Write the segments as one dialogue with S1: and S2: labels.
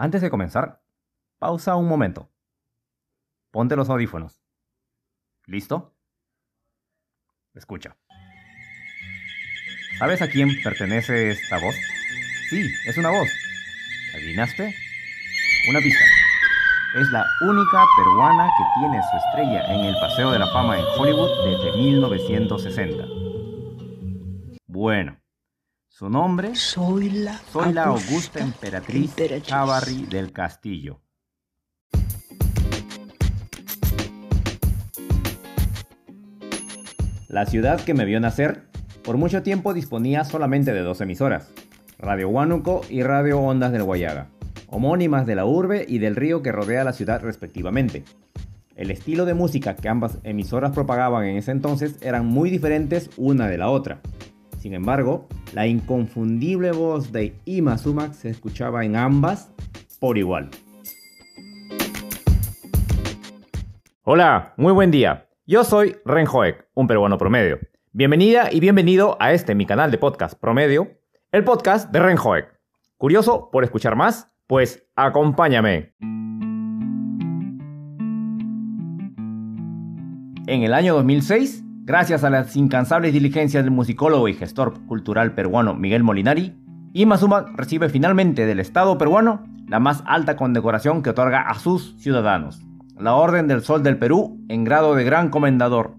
S1: Antes de comenzar, pausa un momento. Ponte los audífonos. ¿Listo? Escucha. ¿Sabes a quién pertenece esta voz? Sí, es una voz. ¿Adivinaste? Una pista. Es la única peruana que tiene su estrella en el Paseo de la Fama en Hollywood desde 1960. Bueno, su nombre
S2: Soy la,
S1: soy la augusta emperatriz Chavarri del Castillo. La ciudad que me vio nacer por mucho tiempo disponía solamente de dos emisoras, Radio Huánuco y Radio Ondas del Guayaga, homónimas de la urbe y del río que rodea la ciudad respectivamente. El estilo de música que ambas emisoras propagaban en ese entonces eran muy diferentes una de la otra. Sin embargo, la inconfundible voz de Ima se escuchaba en ambas por igual. Hola, muy buen día. Yo soy Ren Hoek, un peruano promedio. Bienvenida y bienvenido a este mi canal de podcast Promedio, el podcast de Ren Hoek. ¿Curioso por escuchar más? Pues acompáñame. En el año 2006, gracias a las incansables diligencias del musicólogo y gestor cultural peruano Miguel Molinari, Ima Sumac recibe finalmente del Estado peruano la más alta condecoración que otorga a sus ciudadanos, la Orden del Sol del Perú en grado de Gran Comendador.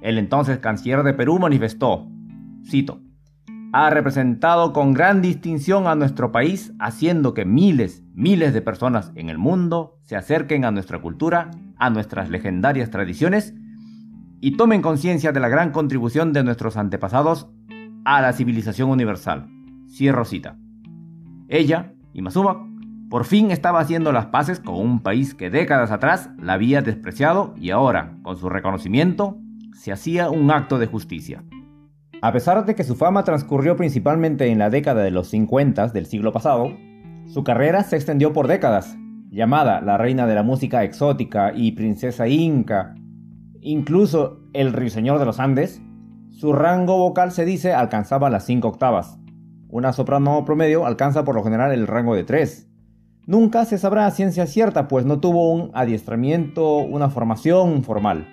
S1: El entonces canciller de Perú manifestó, cito, ha representado con gran distinción a nuestro país, haciendo que miles, miles de personas en el mundo se acerquen a nuestra cultura, a nuestras legendarias tradiciones y tomen conciencia de la gran contribución de nuestros antepasados a la civilización universal. Cierro cita. Ella, Imazuma, por fin estaba haciendo las paces con un país que décadas atrás la había despreciado y ahora, con su reconocimiento, se hacía un acto de justicia. A pesar de que su fama transcurrió principalmente en la década de los 50 del siglo pasado, su carrera se extendió por décadas. Llamada la reina de la música exótica y princesa inca, incluso el ruiseñor de los Andes, su rango vocal se dice alcanzaba las 5 octavas. Una soprano promedio alcanza por lo general el rango de 3. Nunca se sabrá ciencia cierta, pues no tuvo un adiestramiento, una formación formal.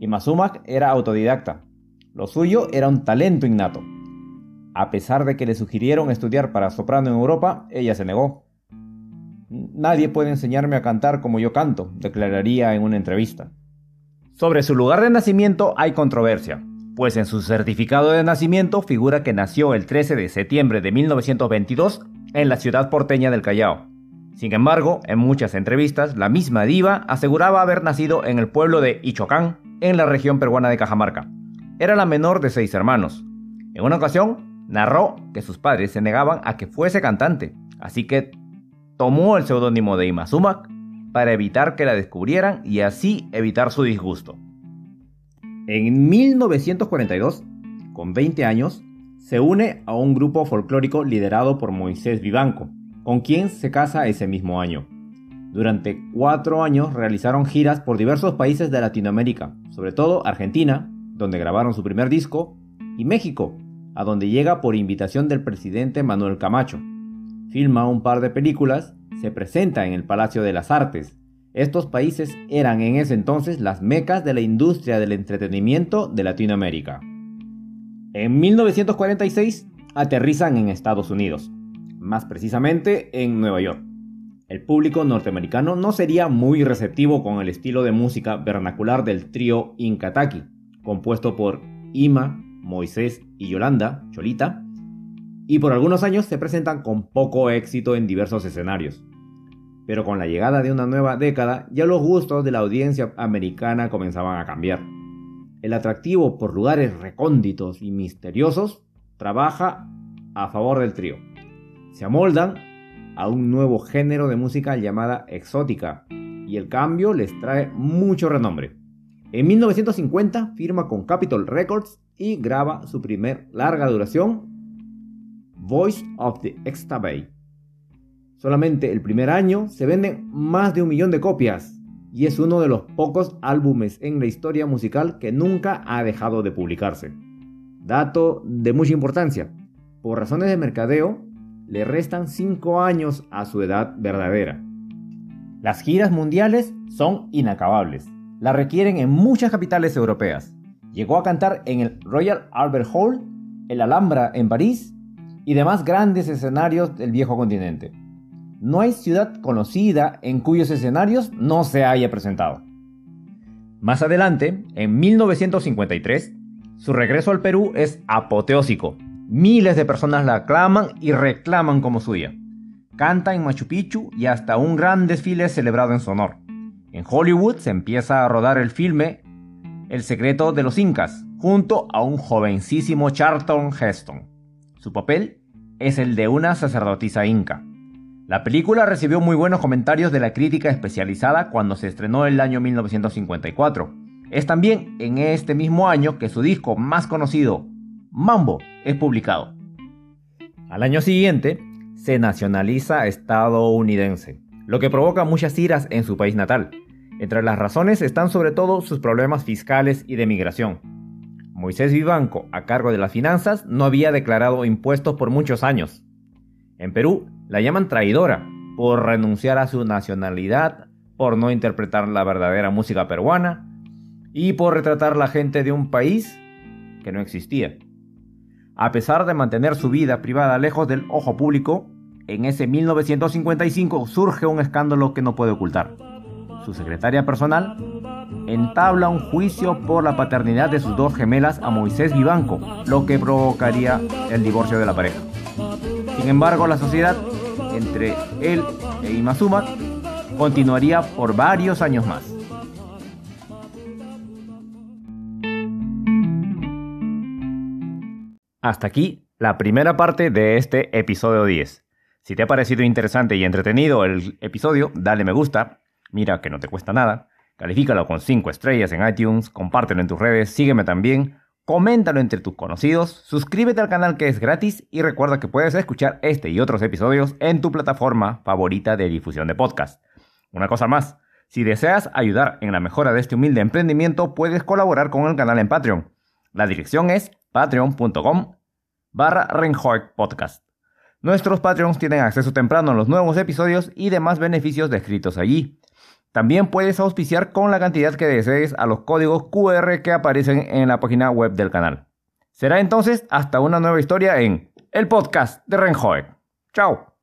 S1: Y Masumak era autodidacta. Lo suyo era un talento innato. A pesar de que le sugirieron estudiar para soprano en Europa, ella se negó. Nadie puede enseñarme a cantar como yo canto, declararía en una entrevista. Sobre su lugar de nacimiento hay controversia, pues en su certificado de nacimiento figura que nació el 13 de septiembre de 1922 en la ciudad porteña del Callao. Sin embargo, en muchas entrevistas, la misma diva aseguraba haber nacido en el pueblo de Ichocán, en la región peruana de Cajamarca. Era la menor de seis hermanos. En una ocasión, narró que sus padres se negaban a que fuese cantante, así que tomó el seudónimo de Ima Sumac para evitar que la descubrieran y así evitar su disgusto. En 1942, con 20 años, se une a un grupo folclórico liderado por Moisés Vivanco, con quien se casa ese mismo año. Durante cuatro años realizaron giras por diversos países de Latinoamérica, sobre todo Argentina, donde grabaron su primer disco, y México, a donde llega por invitación del presidente Manuel Camacho. Filma un par de películas, se presenta en el Palacio de las Artes. Estos países eran en ese entonces las mecas de la industria del entretenimiento de Latinoamérica. En 1946 aterrizan en Estados Unidos, más precisamente en Nueva York. El público norteamericano no sería muy receptivo con el estilo de música vernacular del trío Inkataki, compuesto por Ima, Moisés y Yolanda, Cholita, y por algunos años se presentan con poco éxito en diversos escenarios. Pero con la llegada de una nueva década, ya los gustos de la audiencia americana comenzaban a cambiar. El atractivo por lugares recónditos y misteriosos trabaja a favor del trío. Se amoldan a un nuevo género de música llamada exótica, y el cambio les trae mucho renombre. En 1950 firma con Capitol Records y graba su primer larga duración, Voice of the Bay. Solamente el primer año se venden más de un millón de copias y es uno de los pocos álbumes en la historia musical que nunca ha dejado de publicarse. Dato de mucha importancia. Por razones de mercadeo, le restan 5 años a su edad verdadera. Las giras mundiales son inacabables. La requieren en muchas capitales europeas. Llegó a cantar en el Royal Albert Hall, el Alhambra en París y demás grandes escenarios del viejo continente. No hay ciudad conocida en cuyos escenarios no se haya presentado. Más adelante, en 1953, su regreso al Perú es apoteósico. Miles de personas la aclaman y reclaman como suya. Canta en Machu Picchu y hasta un gran desfile celebrado en su honor. En Hollywood se empieza a rodar el filme El secreto de los incas, junto a un jovencísimo Charlton Heston. Su papel es el de una sacerdotisa inca. La película recibió muy buenos comentarios de la crítica especializada cuando se estrenó en el año 1954. Es también en este mismo año que su disco más conocido, Mambo, es publicado. Al año siguiente, se nacionaliza estadounidense, lo que provoca muchas iras en su país natal. Entre las razones están sobre todo sus problemas fiscales y de migración. Moisés Vivanco, a cargo de las finanzas, no había declarado impuestos por muchos años. En Perú, la llaman traidora por renunciar a su nacionalidad, por no interpretar la verdadera música peruana y por retratar la gente de un país que no existía. A pesar de mantener su vida privada lejos del ojo público, en ese 1955 surge un escándalo que no puede ocultar. Su secretaria personal entabla un juicio por la paternidad de sus dos gemelas a Moisés Vivanco, lo que provocaría el divorcio de la pareja. Sin embargo, la sociedad entre él e Imazuma continuaría por varios años más. Hasta aquí la primera parte de este episodio 10. Si te ha parecido interesante y entretenido el episodio, dale me gusta, mira que no te cuesta nada, califícalo con 5 estrellas en iTunes, compártelo en tus redes, sígueme también, coméntalo entre tus conocidos, suscríbete al canal que es gratis y recuerda que puedes escuchar este y otros episodios en tu plataforma favorita de difusión de podcast. Una cosa más, si deseas ayudar en la mejora de este humilde emprendimiento, puedes colaborar con el canal en Patreon. La dirección es patreon.com barra Podcast. Nuestros Patreons tienen acceso temprano a los nuevos episodios y demás beneficios descritos allí. También puedes auspiciar con la cantidad que desees a los códigos QR que aparecen en la página web del canal. Será entonces hasta una nueva historia en el podcast de Renjoek. Chao.